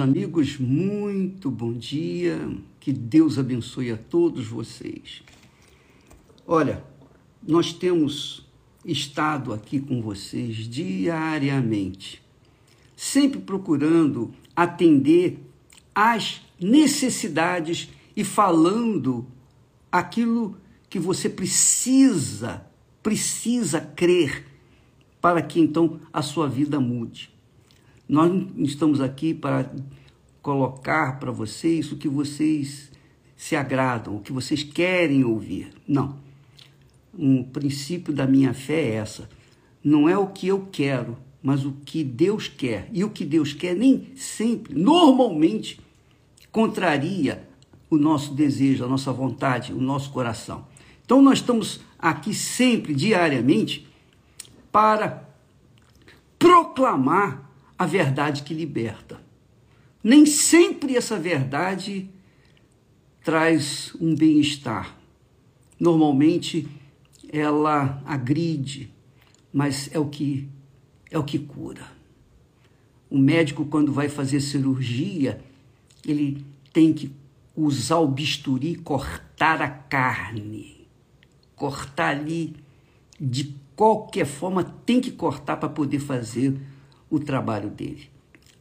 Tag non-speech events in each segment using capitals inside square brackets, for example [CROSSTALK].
amigos, muito bom dia. Que Deus abençoe a todos vocês. Olha, nós temos estado aqui com vocês diariamente, sempre procurando atender às necessidades e falando aquilo que você precisa, precisa crer para que então a sua vida mude. Nós estamos aqui para colocar para vocês o que vocês se agradam, o que vocês querem ouvir. Não. Um princípio da minha fé é essa. Não é o que eu quero, mas o que Deus quer. E o que Deus quer nem sempre, normalmente, contraria o nosso desejo, a nossa vontade, o nosso coração. Então nós estamos aqui sempre, diariamente, para proclamar a verdade que liberta. Nem sempre essa verdade traz um bem-estar. Normalmente ela agride, mas é o que é o que cura. O médico quando vai fazer cirurgia, ele tem que usar o bisturi, cortar a carne, cortar ali de qualquer forma tem que cortar para poder fazer o trabalho dele.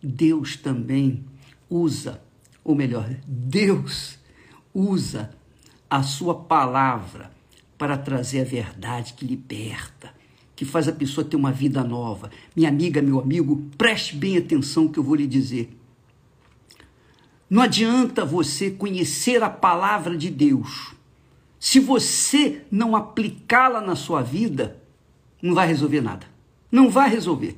Deus também usa, ou melhor, Deus usa a sua palavra para trazer a verdade que liberta, que faz a pessoa ter uma vida nova. Minha amiga, meu amigo, preste bem atenção que eu vou lhe dizer. Não adianta você conhecer a palavra de Deus. Se você não aplicá-la na sua vida, não vai resolver nada. Não vai resolver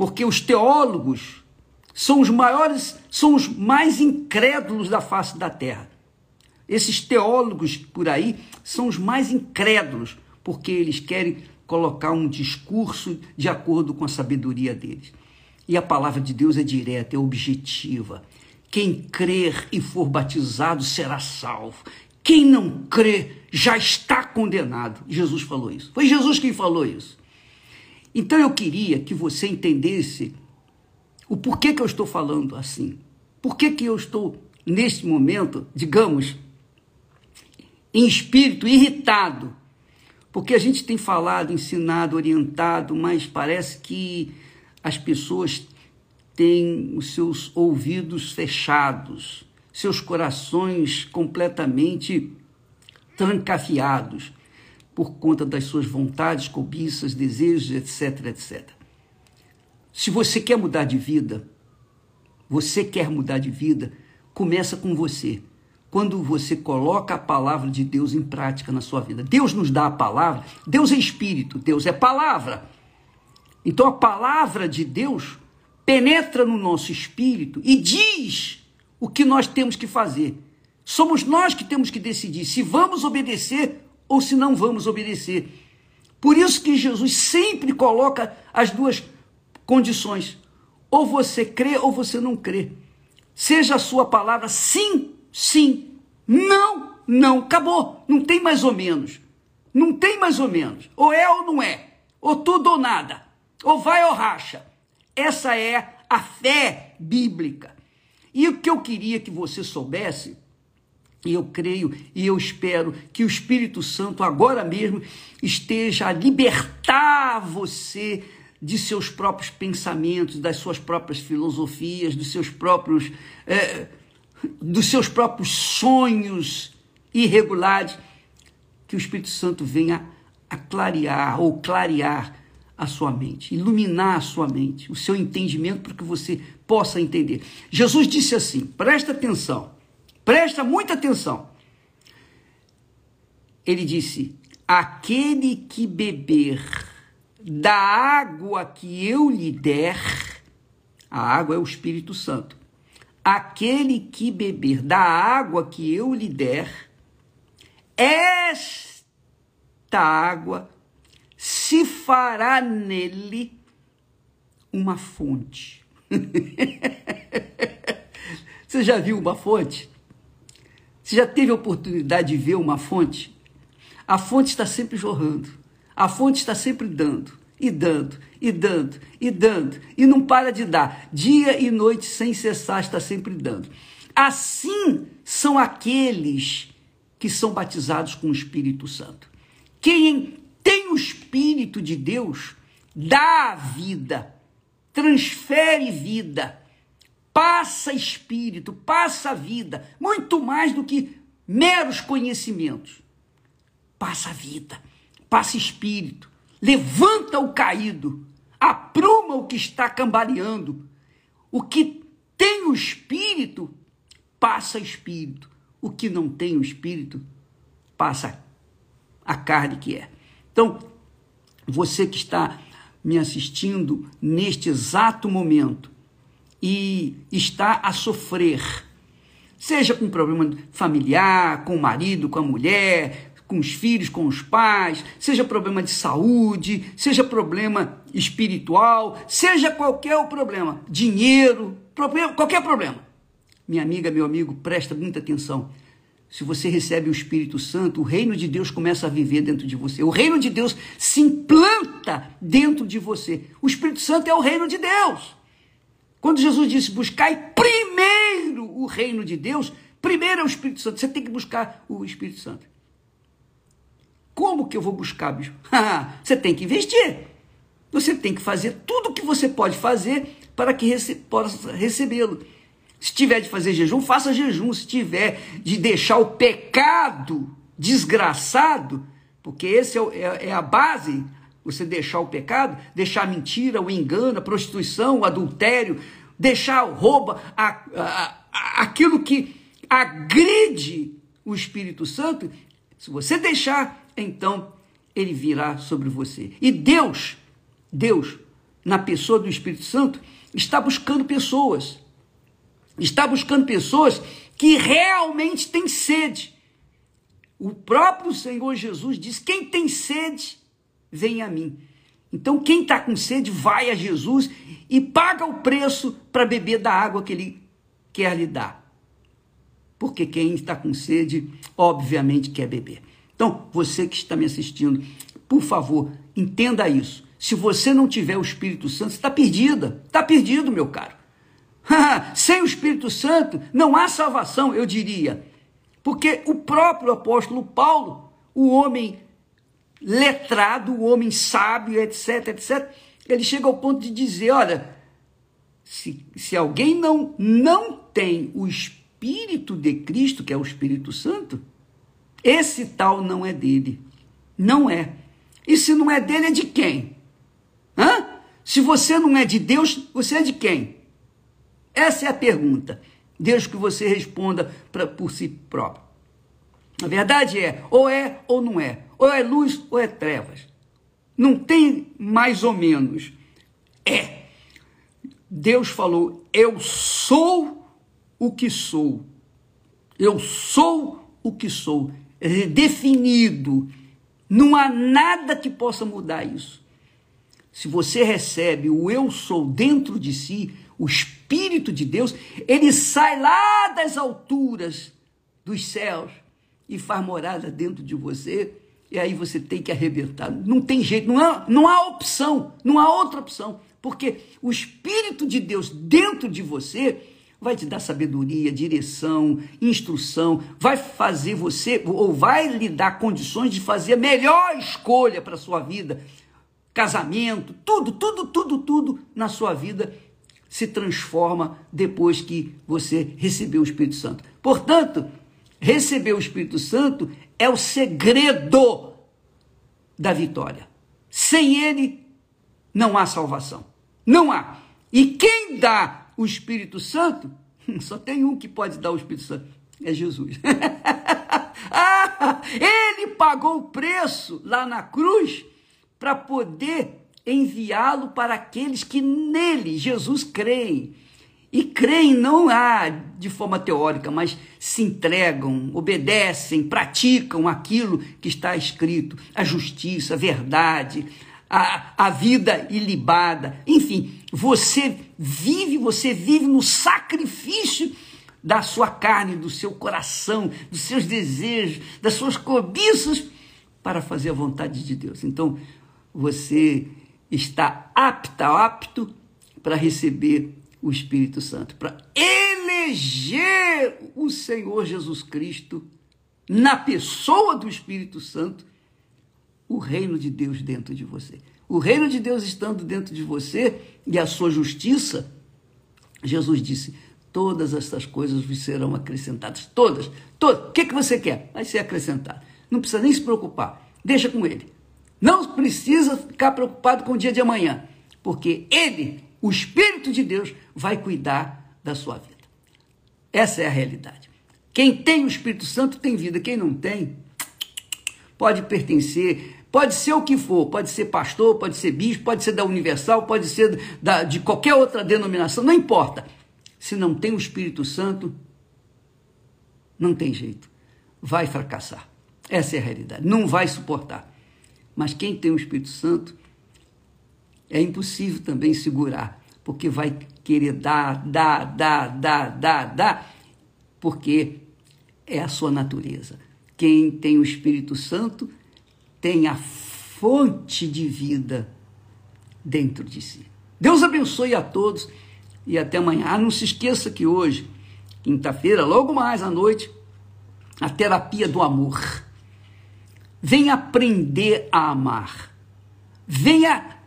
porque os teólogos são os maiores, são os mais incrédulos da face da terra. Esses teólogos por aí são os mais incrédulos, porque eles querem colocar um discurso de acordo com a sabedoria deles. E a palavra de Deus é direta, é objetiva. Quem crer e for batizado será salvo. Quem não crê já está condenado. Jesus falou isso. Foi Jesus quem falou isso. Então eu queria que você entendesse o porquê que eu estou falando assim. Por que, que eu estou, neste momento, digamos, em espírito irritado? Porque a gente tem falado, ensinado, orientado, mas parece que as pessoas têm os seus ouvidos fechados, seus corações completamente trancafiados por conta das suas vontades, cobiças, desejos, etc, etc. Se você quer mudar de vida, você quer mudar de vida, começa com você. Quando você coloca a palavra de Deus em prática na sua vida. Deus nos dá a palavra, Deus é espírito, Deus é palavra. Então a palavra de Deus penetra no nosso espírito e diz o que nós temos que fazer. Somos nós que temos que decidir se vamos obedecer ou se não vamos obedecer. Por isso que Jesus sempre coloca as duas condições. Ou você crê ou você não crê. Seja a sua palavra sim, sim, não, não. Acabou. Não tem mais ou menos. Não tem mais ou menos. Ou é ou não é. Ou tudo ou nada. Ou vai ou racha. Essa é a fé bíblica. E o que eu queria que você soubesse e eu creio e eu espero que o Espírito Santo agora mesmo esteja a libertar você de seus próprios pensamentos, das suas próprias filosofias, dos seus próprios, é, dos seus próprios sonhos irregulares, que o Espírito Santo venha a clarear ou clarear a sua mente, iluminar a sua mente, o seu entendimento para que você possa entender. Jesus disse assim: presta atenção. Presta muita atenção. Ele disse: Aquele que beber da água que eu lhe der, a água é o Espírito Santo. Aquele que beber da água que eu lhe der, esta água se fará nele uma fonte. [LAUGHS] Você já viu uma fonte? Você já teve a oportunidade de ver uma fonte? A fonte está sempre jorrando, a fonte está sempre dando. e dando, e dando, e dando, e não para de dar, dia e noite sem cessar, está sempre dando. Assim são aqueles que são batizados com o Espírito Santo. Quem tem o Espírito de Deus dá vida, transfere vida, passa espírito, passa vida, muito mais do que meros conhecimentos. Passa vida, passa espírito, levanta o caído, apruma o que está cambaleando. O que tem o espírito, passa espírito. O que não tem o espírito, passa a carne que é. Então, você que está me assistindo neste exato momento e está a sofrer, seja com problema familiar, com o marido, com a mulher, com os filhos, com os pais, seja problema de saúde, seja problema espiritual, seja qualquer o problema, dinheiro, problema, qualquer problema. Minha amiga, meu amigo, presta muita atenção. Se você recebe o Espírito Santo, o reino de Deus começa a viver dentro de você. O reino de Deus se implanta dentro de você. O Espírito Santo é o reino de Deus. Quando Jesus disse: Buscai primeiro o reino de Deus, primeiro é o Espírito Santo. Você tem que buscar o Espírito Santo. Como que eu vou buscar, bicho? [LAUGHS] você tem que investir. Você tem que fazer tudo o que você pode fazer para que rece possa recebê-lo. Se tiver de fazer jejum, faça jejum. Se tiver de deixar o pecado desgraçado, porque esse é, é, é a base, você deixar o pecado, deixar a mentira, o engano, a prostituição, o adultério, deixar o roubo, a, a, a, aquilo que agride o Espírito Santo, se você deixar, então ele virá sobre você. E Deus, Deus, na pessoa do Espírito Santo, está buscando pessoas. Está buscando pessoas que realmente têm sede. O próprio Senhor Jesus diz: quem tem sede, vem a mim. Então, quem está com sede, vai a Jesus e paga o preço para beber da água que ele quer lhe dar. Porque quem está com sede, obviamente, quer beber. Então, você que está me assistindo, por favor, entenda isso. Se você não tiver o Espírito Santo, está perdida. Está perdido, meu caro. [LAUGHS] Sem o Espírito Santo não há salvação, eu diria. Porque o próprio apóstolo Paulo, o homem letrado, homem sábio, etc, etc, ele chega ao ponto de dizer: olha, se, se alguém não, não tem o Espírito de Cristo, que é o Espírito Santo, esse tal não é dele. Não é. E se não é dele, é de quem? Hã? Se você não é de Deus, você é de quem? Essa é a pergunta. Deus que você responda pra, por si próprio. A verdade é, ou é ou não é. Ou é luz ou é trevas. Não tem mais ou menos. É. Deus falou: Eu sou o que sou. Eu sou o que sou definido. Não há nada que possa mudar isso. Se você recebe o eu sou dentro de si, o Espírito de Deus, ele sai lá das alturas dos céus e faz morada dentro de você, e aí você tem que arrebentar. Não tem jeito, não há, não há opção, não há outra opção, porque o Espírito de Deus dentro de você vai te dar sabedoria, direção, instrução, vai fazer você, ou vai lhe dar condições de fazer a melhor escolha para a sua vida. Casamento, tudo, tudo, tudo, tudo na sua vida se transforma depois que você recebeu o Espírito Santo. Portanto, receber o Espírito Santo é o segredo da vitória. Sem ele, não há salvação. Não há. E quem dá o Espírito Santo, [LAUGHS] só tem um que pode dar o Espírito Santo, é Jesus. [LAUGHS] ah, ele pagou o preço lá na cruz para poder enviá-lo para aqueles que nele, Jesus, creem. E creem não há de forma teórica, mas se entregam, obedecem, praticam aquilo que está escrito, a justiça, a verdade, a, a vida ilibada. Enfim, você vive, você vive no sacrifício da sua carne, do seu coração, dos seus desejos, das suas cobiças para fazer a vontade de Deus. Então, você está apta, apto para receber o Espírito Santo, para eleger o Senhor Jesus Cristo na pessoa do Espírito Santo, o reino de Deus dentro de você. O reino de Deus estando dentro de você e a sua justiça, Jesus disse: todas estas coisas vos serão acrescentadas. Todas, todas. O que, que você quer? Vai ser acrescentado. Não precisa nem se preocupar. Deixa com ele. Não precisa ficar preocupado com o dia de amanhã, porque ele, o Espírito de Deus, vai cuidar da sua vida. Essa é a realidade. Quem tem o Espírito Santo tem vida, quem não tem, pode pertencer, pode ser o que for, pode ser pastor, pode ser bispo, pode ser da Universal, pode ser da, de qualquer outra denominação, não importa. Se não tem o Espírito Santo, não tem jeito, vai fracassar. Essa é a realidade, não vai suportar. Mas quem tem o Espírito Santo é impossível também segurar, porque vai querer dar, dar, dar, dar, dar, dar, porque é a sua natureza. Quem tem o Espírito Santo tem a fonte de vida dentro de si. Deus abençoe a todos e até amanhã. Ah, não se esqueça que hoje, quinta-feira, logo mais à noite, a terapia do amor. Venha aprender a amar. Venha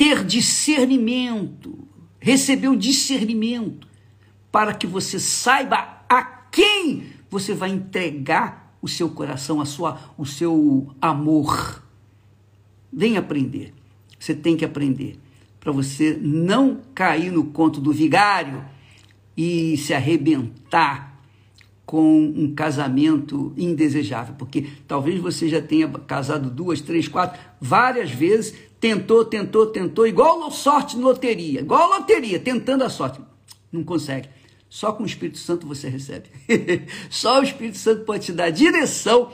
ter discernimento, receber o discernimento, para que você saiba a quem você vai entregar o seu coração, a sua, o seu amor. Venha aprender. Você tem que aprender para você não cair no conto do vigário e se arrebentar com um casamento indesejável, porque talvez você já tenha casado duas, três, quatro, várias vezes, tentou, tentou, tentou, igual sorte de loteria, igual loteria, tentando a sorte. Não consegue. Só com o Espírito Santo você recebe. [LAUGHS] Só o Espírito Santo pode te dar direção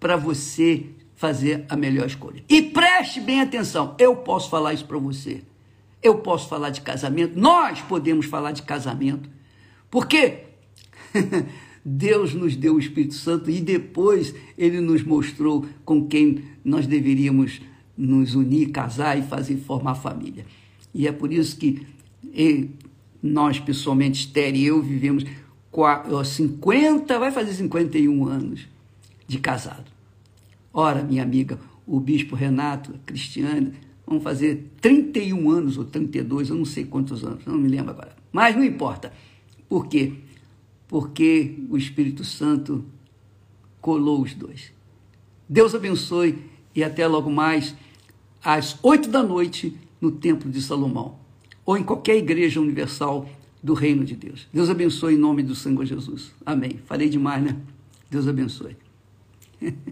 para você fazer a melhor escolha. E preste bem atenção, eu posso falar isso para você. Eu posso falar de casamento, nós podemos falar de casamento. Porque [LAUGHS] Deus nos deu o Espírito Santo e depois ele nos mostrou com quem nós deveríamos nos unir, casar e fazer formar família. E é por isso que nós, pessoalmente, Esther e eu, vivemos 50, vai fazer 51 anos de casado. Ora, minha amiga, o bispo Renato, a Cristiane, vão fazer 31 anos ou 32, eu não sei quantos anos, não me lembro agora. Mas não importa. Por quê? Porque o Espírito Santo colou os dois. Deus abençoe e até logo mais às oito da noite no Templo de Salomão ou em qualquer igreja universal do Reino de Deus. Deus abençoe em nome do Senhor Jesus. Amém. Falei demais, né? Deus abençoe. [LAUGHS]